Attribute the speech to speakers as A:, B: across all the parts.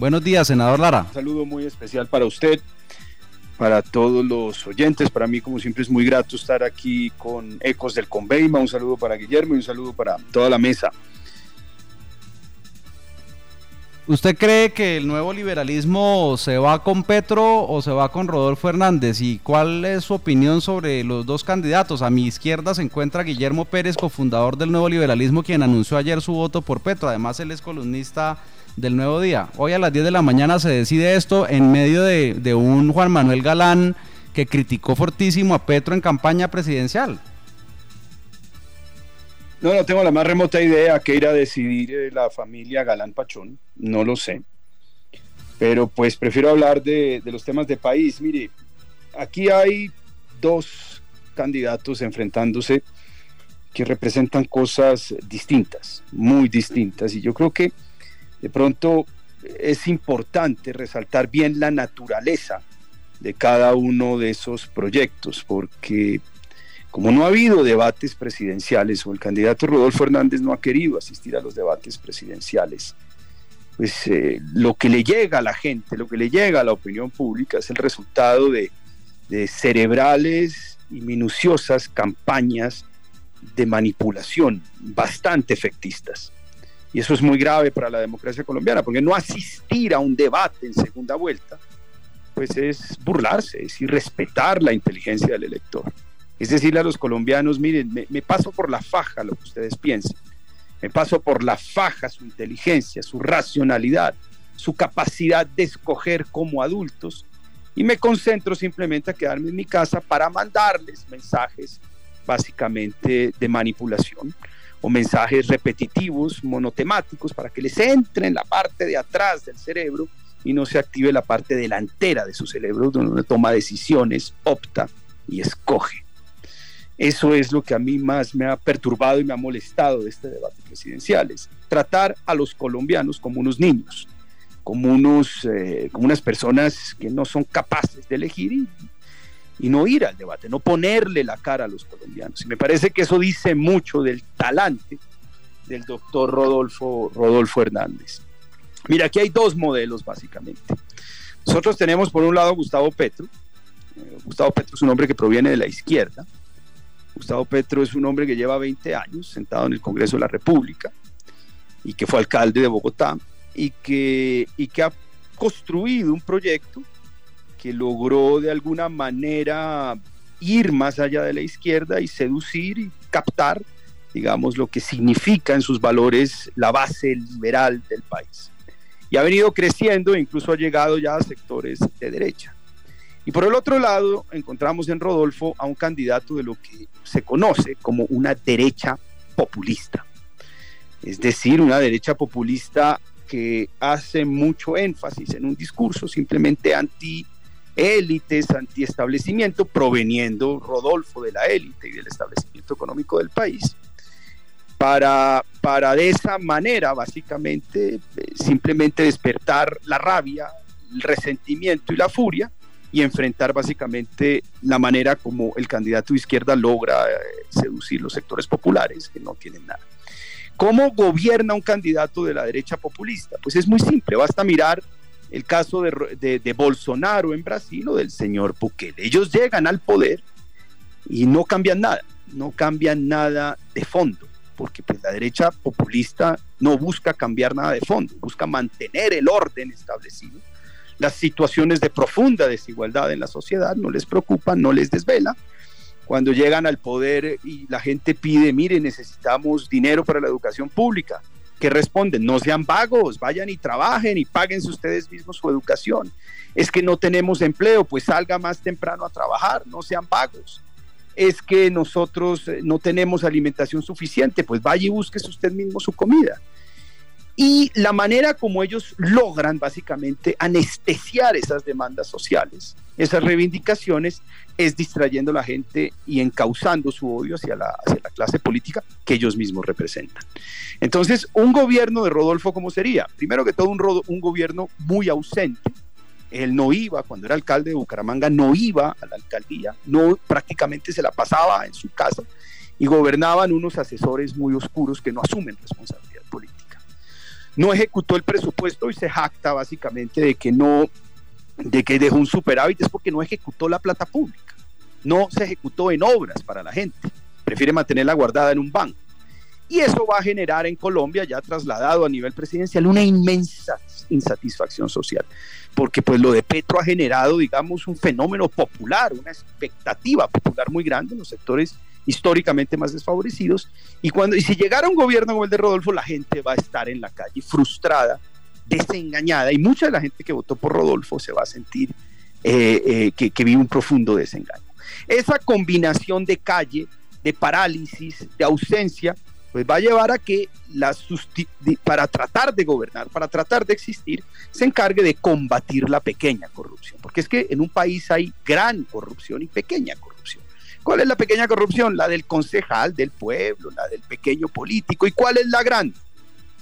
A: Buenos días, senador Lara.
B: Un saludo muy especial para usted, para todos los oyentes. Para mí, como siempre, es muy grato estar aquí con Ecos del Conveima. Un saludo para Guillermo y un saludo para toda la mesa.
A: ¿Usted cree que el nuevo liberalismo se va con Petro o se va con Rodolfo Hernández? ¿Y cuál es su opinión sobre los dos candidatos? A mi izquierda se encuentra Guillermo Pérez, cofundador del nuevo liberalismo, quien anunció ayer su voto por Petro. Además, él es columnista del Nuevo Día. Hoy a las 10 de la mañana se decide esto en medio de, de un Juan Manuel Galán que criticó fortísimo a Petro en campaña presidencial.
B: No, no tengo la más remota idea que ir a decidir eh, la familia Galán Pachón, no lo sé. Pero pues prefiero hablar de, los temas de país. Mire, aquí hay dos candidatos enfrentándose que representan cosas distintas, muy distintas. Y yo creo que de pronto es importante resaltar bien la naturaleza de cada uno de esos proyectos, porque como no ha habido debates presidenciales o el candidato Rodolfo Hernández no ha querido asistir a los debates presidenciales, pues eh, lo que le llega a la gente, lo que le llega a la opinión pública es el resultado de, de cerebrales y minuciosas campañas de manipulación bastante efectistas. Y eso es muy grave para la democracia colombiana, porque no asistir a un debate en segunda vuelta, pues es burlarse, es irrespetar la inteligencia del elector. Es decirle a los colombianos, miren, me, paso por la faja lo que ustedes piensan, me paso por la faja su inteligencia, su racionalidad, su capacidad de escoger como adultos y me concentro simplemente a quedarme en mi casa para mandarles mensajes básicamente de manipulación o mensajes repetitivos, monotemáticos, para que les entre en la parte de atrás del cerebro y no se active la parte delantera de su cerebro, donde toma decisiones, opta y escoge. Eso es lo que a mí más me ha perturbado y me ha molestado de este debate presidencial, es tratar a los colombianos como unos niños, como, unos, eh, como unas personas que no son capaces de elegir y, no ir al debate, no ponerle la cara a los colombianos. Y me parece que eso dice mucho del talante del doctor Rodolfo, Rodolfo Hernández. Mira, aquí hay dos modelos básicamente. Nosotros tenemos por un lado Gustavo Petro. Eh, Gustavo Petro es un hombre que proviene de la izquierda, Gustavo Petro es un hombre que lleva 20 años sentado en el Congreso de la República y que fue alcalde de Bogotá y que, y que ha construido un proyecto que logró de alguna manera ir más allá de la izquierda y seducir y captar, digamos, lo que significa en sus valores la base liberal del país. Y ha venido creciendo incluso ha llegado ya a sectores de derecha. Y por el otro lado, encontramos en Rodolfo a un candidato de lo que se conoce como una derecha populista. Es decir, una derecha populista que hace mucho énfasis en un discurso simplemente anti élites, anti-establecimiento, proveniendo Rodolfo de la élite y del establecimiento económico del país, para, para de esa manera, básicamente, eh, simplemente despertar la rabia, el resentimiento y la furia y enfrentar básicamente la manera como el candidato de izquierda logra eh, seducir los sectores populares que no tienen nada. ¿Cómo gobierna un candidato de la derecha populista? Pues es muy simple, basta mirar el caso de, Bolsonaro en Brasil o del señor Bukele. Ellos llegan al poder y no cambian nada, no cambian nada de fondo, porque pues la derecha populista no busca cambiar nada de fondo, busca mantener el orden establecido las situaciones de profunda desigualdad en la sociedad no les preocupan, no les desvela. Cuando llegan al poder y la gente pide, mire, necesitamos dinero para la educación pública, ¿qué responden? No sean vagos, vayan y trabajen y páguense ustedes mismos su educación. Es que no tenemos empleo, pues salga más temprano a trabajar, no sean vagos. Es que nosotros eh, no tenemos alimentación suficiente, pues vaya y búsquese usted mismo su comida. Y la manera como ellos logran básicamente anestesiar esas demandas sociales, esas reivindicaciones, es distrayendo a la gente y encauzando su odio hacia la, clase política que ellos mismos representan. Entonces, un gobierno de Rodolfo, ¿cómo sería? Primero que todo, un, un gobierno muy ausente, él no iba, cuando era alcalde de Bucaramanga, no iba a la alcaldía, no prácticamente se la pasaba en su casa y gobernaban unos asesores muy oscuros que no asumen responsabilidad. No ejecutó el presupuesto y se jacta básicamente de que no, de que dejó un superávit, es porque no ejecutó la plata pública, no se ejecutó en obras para la gente, prefiere mantenerla guardada en un banco. Y eso va a generar en Colombia, ya trasladado a nivel presidencial, una inmensa insatisfacción social, porque pues lo de Petro ha generado, digamos, un fenómeno popular, una expectativa popular muy grande en los sectores históricamente más desfavorecidos. Y, cuando, y si llegara un gobierno como el de Rodolfo, la gente va a estar en la calle frustrada, desengañada, y mucha de la gente que votó por Rodolfo se va a sentir eh, eh, que, vive un profundo desengaño. Esa combinación de calle, de parálisis, de ausencia, pues va a llevar a que la para tratar de gobernar, para tratar de existir, se encargue de combatir la pequeña corrupción. Porque es que en un país hay gran corrupción y pequeña corrupción. ¿Cuál es la pequeña corrupción? La del concejal del pueblo, la del pequeño político. ¿Y cuál es la grande?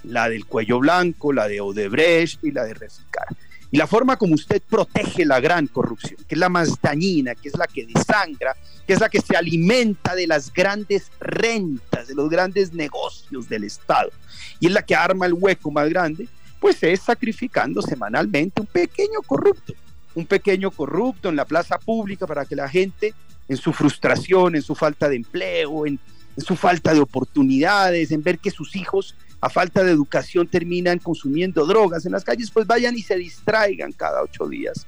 B: La del cuello blanco, la de Odebrecht y la de Reficar. Y la forma como usted protege la gran corrupción, que es la más dañina, que es la que desangra, que es la que se alimenta de las grandes rentas, de los grandes negocios del Estado, y es la que arma el hueco más grande, pues es sacrificando semanalmente un pequeño corrupto, un pequeño corrupto en la plaza pública para que la gente, en su frustración, en su falta de empleo, en, su falta de oportunidades, en ver que sus hijos a falta de educación terminan consumiendo drogas en las calles, pues vayan y se distraigan cada ocho días,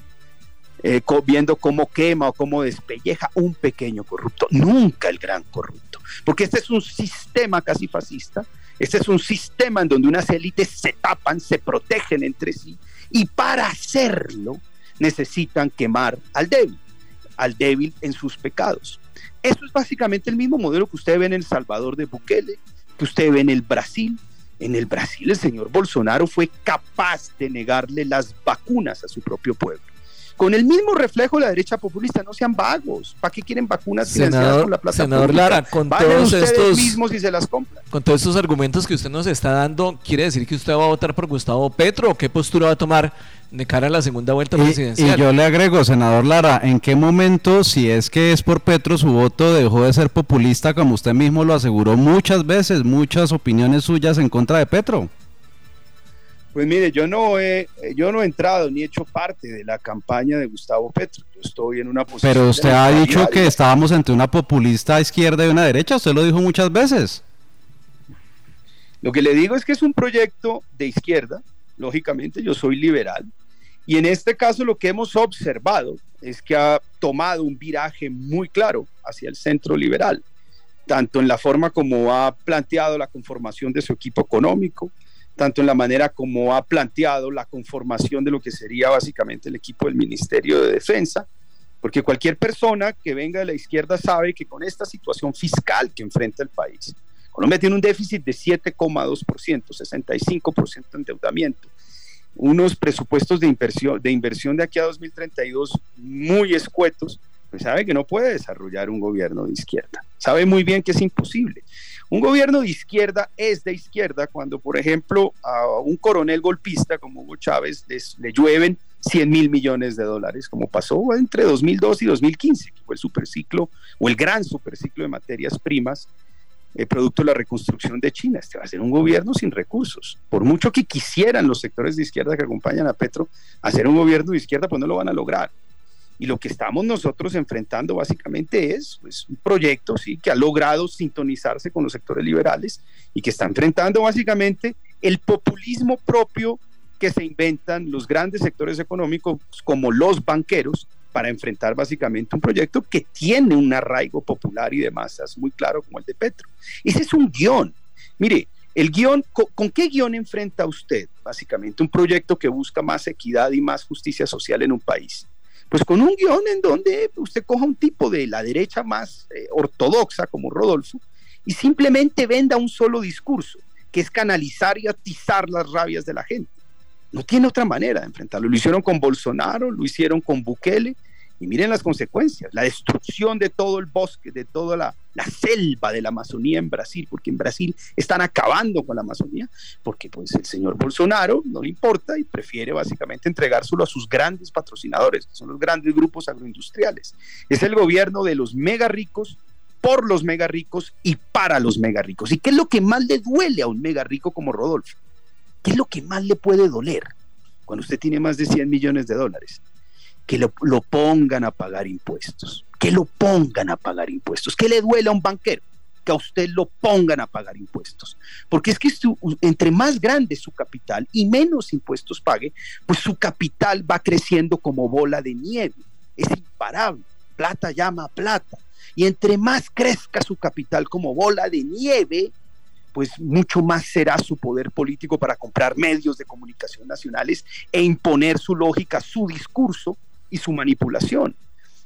B: eh, viendo cómo quema o cómo despelleja un pequeño corrupto, nunca el gran corrupto, porque este es un sistema casi fascista, este es un sistema en donde unas élites se tapan, se protegen entre sí, y para hacerlo necesitan quemar al débil, al débil en sus pecados. Eso es básicamente el mismo modelo que usted ve en El Salvador de Bukele, que usted ve en el Brasil, en el Brasil el señor Bolsonaro fue capaz de negarle las vacunas a su propio pueblo. Con el mismo reflejo de la derecha populista, no sean vagos. ¿Para qué quieren vacunas
C: senador, con la plata Senador Lara, con todos estos
B: mismos y se las compran.
C: Con todos estos argumentos que usted nos está dando, ¿quiere decir que usted va a votar por Gustavo Petro o qué postura va a tomar de cara a la segunda vuelta presidencial.
A: Y yo le agrego, senador Lara, ¿en qué momento, si es que es por Petro, su voto dejó de ser populista, como usted mismo lo aseguró muchas veces, muchas opiniones suyas en contra de Petro?
B: Pues mire, yo no he, yo no he entrado ni he hecho parte de la campaña de Gustavo Petro. Yo estoy en una posición.
A: Pero usted ha dicho que estábamos entre una populista izquierda y una derecha. Usted lo dijo muchas veces.
B: Lo que le digo es que es un proyecto de izquierda. Lógicamente, yo soy liberal. Y en este caso lo que hemos observado es que ha tomado un viraje muy claro hacia el centro liberal, tanto en la forma como ha planteado la conformación de su equipo económico, tanto en la manera como ha planteado la conformación de lo que sería básicamente el equipo del Ministerio de Defensa, porque cualquier persona que venga de la izquierda sabe que con esta situación fiscal que enfrenta el país, Colombia tiene un déficit de 7,2%, 65% de endeudamiento, unos presupuestos de inversión, de inversión de aquí a 2032 muy escuetos, pues sabe que no puede desarrollar un gobierno de izquierda. Sabe muy bien que es imposible. Un gobierno de izquierda es de izquierda cuando, por ejemplo, a un coronel golpista como Hugo Chávez le llueven 100 mil millones de dólares, como pasó entre 2002 y 2015, que fue el superciclo o el gran superciclo de materias primas el producto de la reconstrucción de China. Este va a ser un gobierno sin recursos. Por mucho que quisieran los sectores de izquierda que acompañan a Petro hacer un gobierno de izquierda, pues no lo van a lograr. Y lo que estamos nosotros enfrentando básicamente es pues, un proyecto ¿sí? que ha logrado sintonizarse con los sectores liberales y que está enfrentando básicamente el populismo propio que se inventan los grandes sectores económicos como los banqueros para enfrentar básicamente un proyecto que tiene un arraigo popular y de masas muy claro como el de Petro. Ese es un guion. Mire, el guion, ¿con, qué guion enfrenta usted básicamente un proyecto que busca más equidad y más justicia social en un país? Pues con un guion en donde usted coja un tipo de la derecha más eh, ortodoxa como Rodolfo y simplemente venda un solo discurso, que es canalizar y atizar las rabias de la gente. No tiene otra manera de enfrentarlo. Lo hicieron con Bolsonaro, lo hicieron con Bukele, y miren las consecuencias, la destrucción de todo el bosque, de toda la, selva de la Amazonía en Brasil, porque en Brasil están acabando con la Amazonía, porque pues el señor Bolsonaro no le importa y prefiere básicamente entregárselo a sus grandes patrocinadores, que son los grandes grupos agroindustriales. Es el gobierno de los mega ricos por los mega ricos y para los mega ricos. ¿Y qué es lo que más le duele a un mega rico como Rodolfo? ¿Qué es lo que más le puede doler cuando usted tiene más de 100 millones de dólares? Que lo, pongan a pagar impuestos, que lo pongan a pagar impuestos, que le duele a un banquero que a usted lo pongan a pagar impuestos. Porque es que entre más grande su capital y menos impuestos pague, pues su capital va creciendo como bola de nieve. Es imparable. Plata llama a plata. Y entre más crezca su capital como bola de nieve, pues mucho más será su poder político para comprar medios de comunicación nacionales e imponer su lógica, su discurso y su manipulación.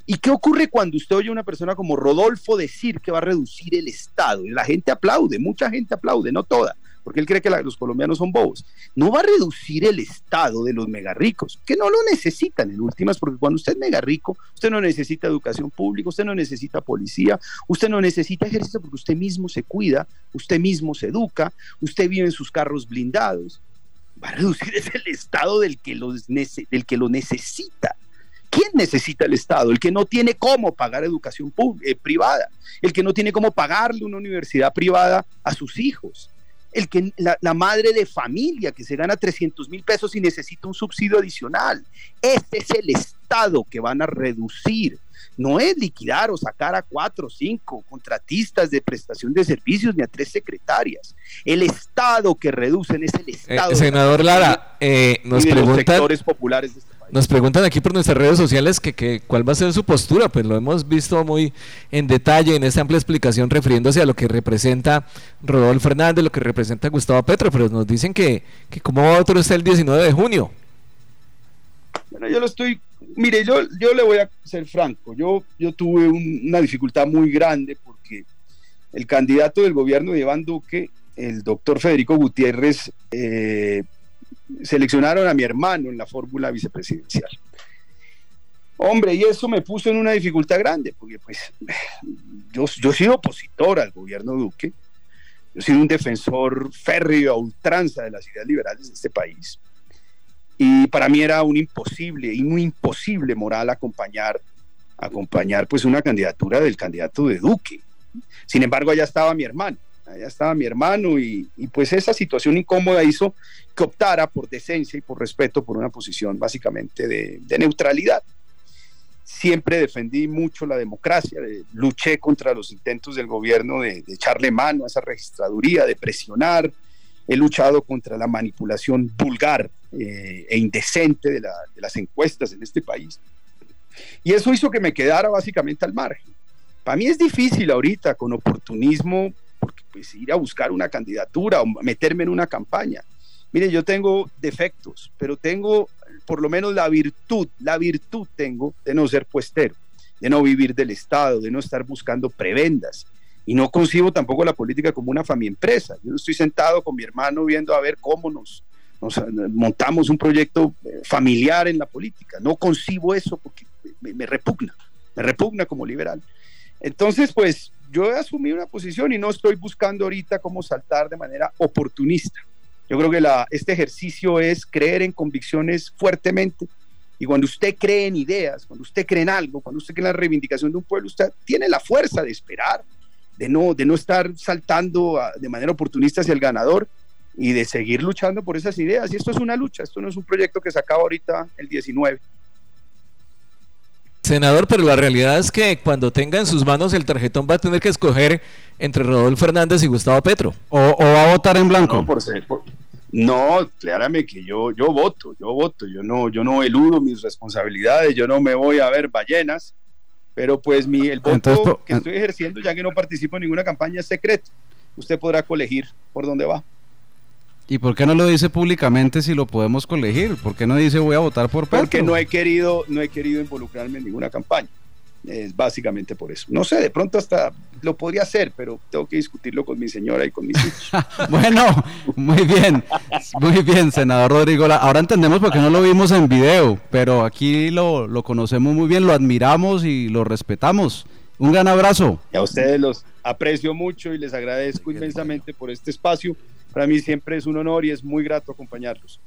B: ¿Y qué ocurre cuando usted oye a una persona como Rodolfo decir que va a reducir el Estado? La gente aplaude, mucha gente aplaude, no toda, porque él cree que los colombianos son bobos. No va a reducir el Estado de los mega ricos, que no lo necesitan en últimas, porque cuando usted es mega rico, usted no necesita educación pública, usted no necesita policía, usted no necesita ejército porque usted mismo se cuida, usted mismo se educa, usted vive en sus carros blindados. Va a reducir el Estado del que, del que lo necesita. ¿Quién necesita el Estado? El que no tiene cómo pagar educación eh, privada, el que no tiene cómo pagarle una universidad privada a sus hijos, el que la, madre de familia que se gana 300 mil pesos y necesita un subsidio adicional. Este es el Estado que van a reducir. No es liquidar o sacar a cuatro o cinco contratistas de prestación de servicios ni a tres secretarias. El Estado que reducen es el eh, Estado.
C: senador Lara, eh, nos preguntan.
B: sectores populares de este
C: nos preguntan aquí por nuestras redes sociales que, cuál va a ser su postura, pues lo hemos visto muy en detalle en esta amplia explicación refiriéndose a lo que representa Rodolfo Fernández, lo que representa Gustavo Petro, pero nos dicen que, que como otro está el 19 de junio.
B: Bueno, yo lo estoy, mire, yo, yo le voy a ser franco, yo, yo tuve una dificultad muy grande porque el candidato del gobierno de Iván Duque, el doctor Federico Gutiérrez, eh, seleccionaron a mi hermano en la fórmula vicepresidencial. Hombre, y eso me puso en una dificultad grande, porque pues yo, yo he sido opositor al gobierno Duque, yo he sido un defensor férreo a ultranza de las ideas liberales de este país, y para mí era un imposible y muy imposible moral acompañar, acompañar pues una candidatura del candidato de Duque. Sin embargo, allá estaba mi hermano, allá estaba mi hermano y, pues esa situación incómoda hizo que optara por decencia y por respeto por una posición básicamente de, neutralidad. Siempre defendí mucho la democracia, luché contra los intentos del gobierno de, echarle mano a esa registraduría, de presionar, he luchado contra la manipulación vulgar eh, e indecente de, las encuestas en este país. Y eso hizo que me quedara básicamente al margen. Para mí es difícil ahorita con oportunismo pues ir a buscar una candidatura o meterme en una campaña. Mire, yo tengo defectos, pero tengo por lo menos la virtud, la virtud tengo de no ser puestero, de no vivir del Estado, de no estar buscando prebendas. Y no concibo tampoco la política como una familia empresa. Yo estoy sentado con mi hermano viendo a ver cómo nos, montamos un proyecto eh, familiar en la política. No concibo eso porque me repugna, me repugna como liberal. Entonces, pues yo he asumido una posición y no estoy buscando ahorita cómo saltar de manera oportunista. Yo creo que la, este ejercicio es creer en convicciones fuertemente. Y cuando usted cree en ideas, cuando usted cree en algo, cuando usted cree en la reivindicación de un pueblo, usted tiene la fuerza de esperar, de no, de no estar saltando de manera oportunista hacia el ganador y de seguir luchando por esas ideas. Y esto es una lucha, esto no es un proyecto que se acaba ahorita el 19.
C: Senador, pero la realidad es que cuando tenga en sus manos el tarjetón va a tener que escoger entre Rodolfo Fernández y Gustavo Petro. ¿O, va a votar en blanco?
B: No, por no, claramente que yo, yo voto, yo voto, yo no, yo no eludo mis responsabilidades, yo no me voy a ver ballenas, pero pues mi, el voto que estoy ejerciendo, ya que no participo en ninguna campaña, es secreto. Usted podrá colegir por dónde va.
A: ¿Y por qué no lo dice públicamente si lo podemos colegir? ¿Por qué no dice voy a votar por Petro?
B: Porque no he querido, no he querido involucrarme en ninguna campaña. Es básicamente por eso. No sé, de pronto hasta lo podría hacer, pero tengo que discutirlo con mi señora y con mis hijos.
A: bueno, muy bien, muy bien, senador Rodrigo. Ahora entendemos por qué no lo vimos en video, pero aquí lo, lo conocemos muy bien, lo admiramos y lo respetamos. Un gran abrazo.
B: Y a ustedes los aprecio mucho y les agradezco inmensamente por este espacio para mí siempre es un honor y es muy grato acompañarlos.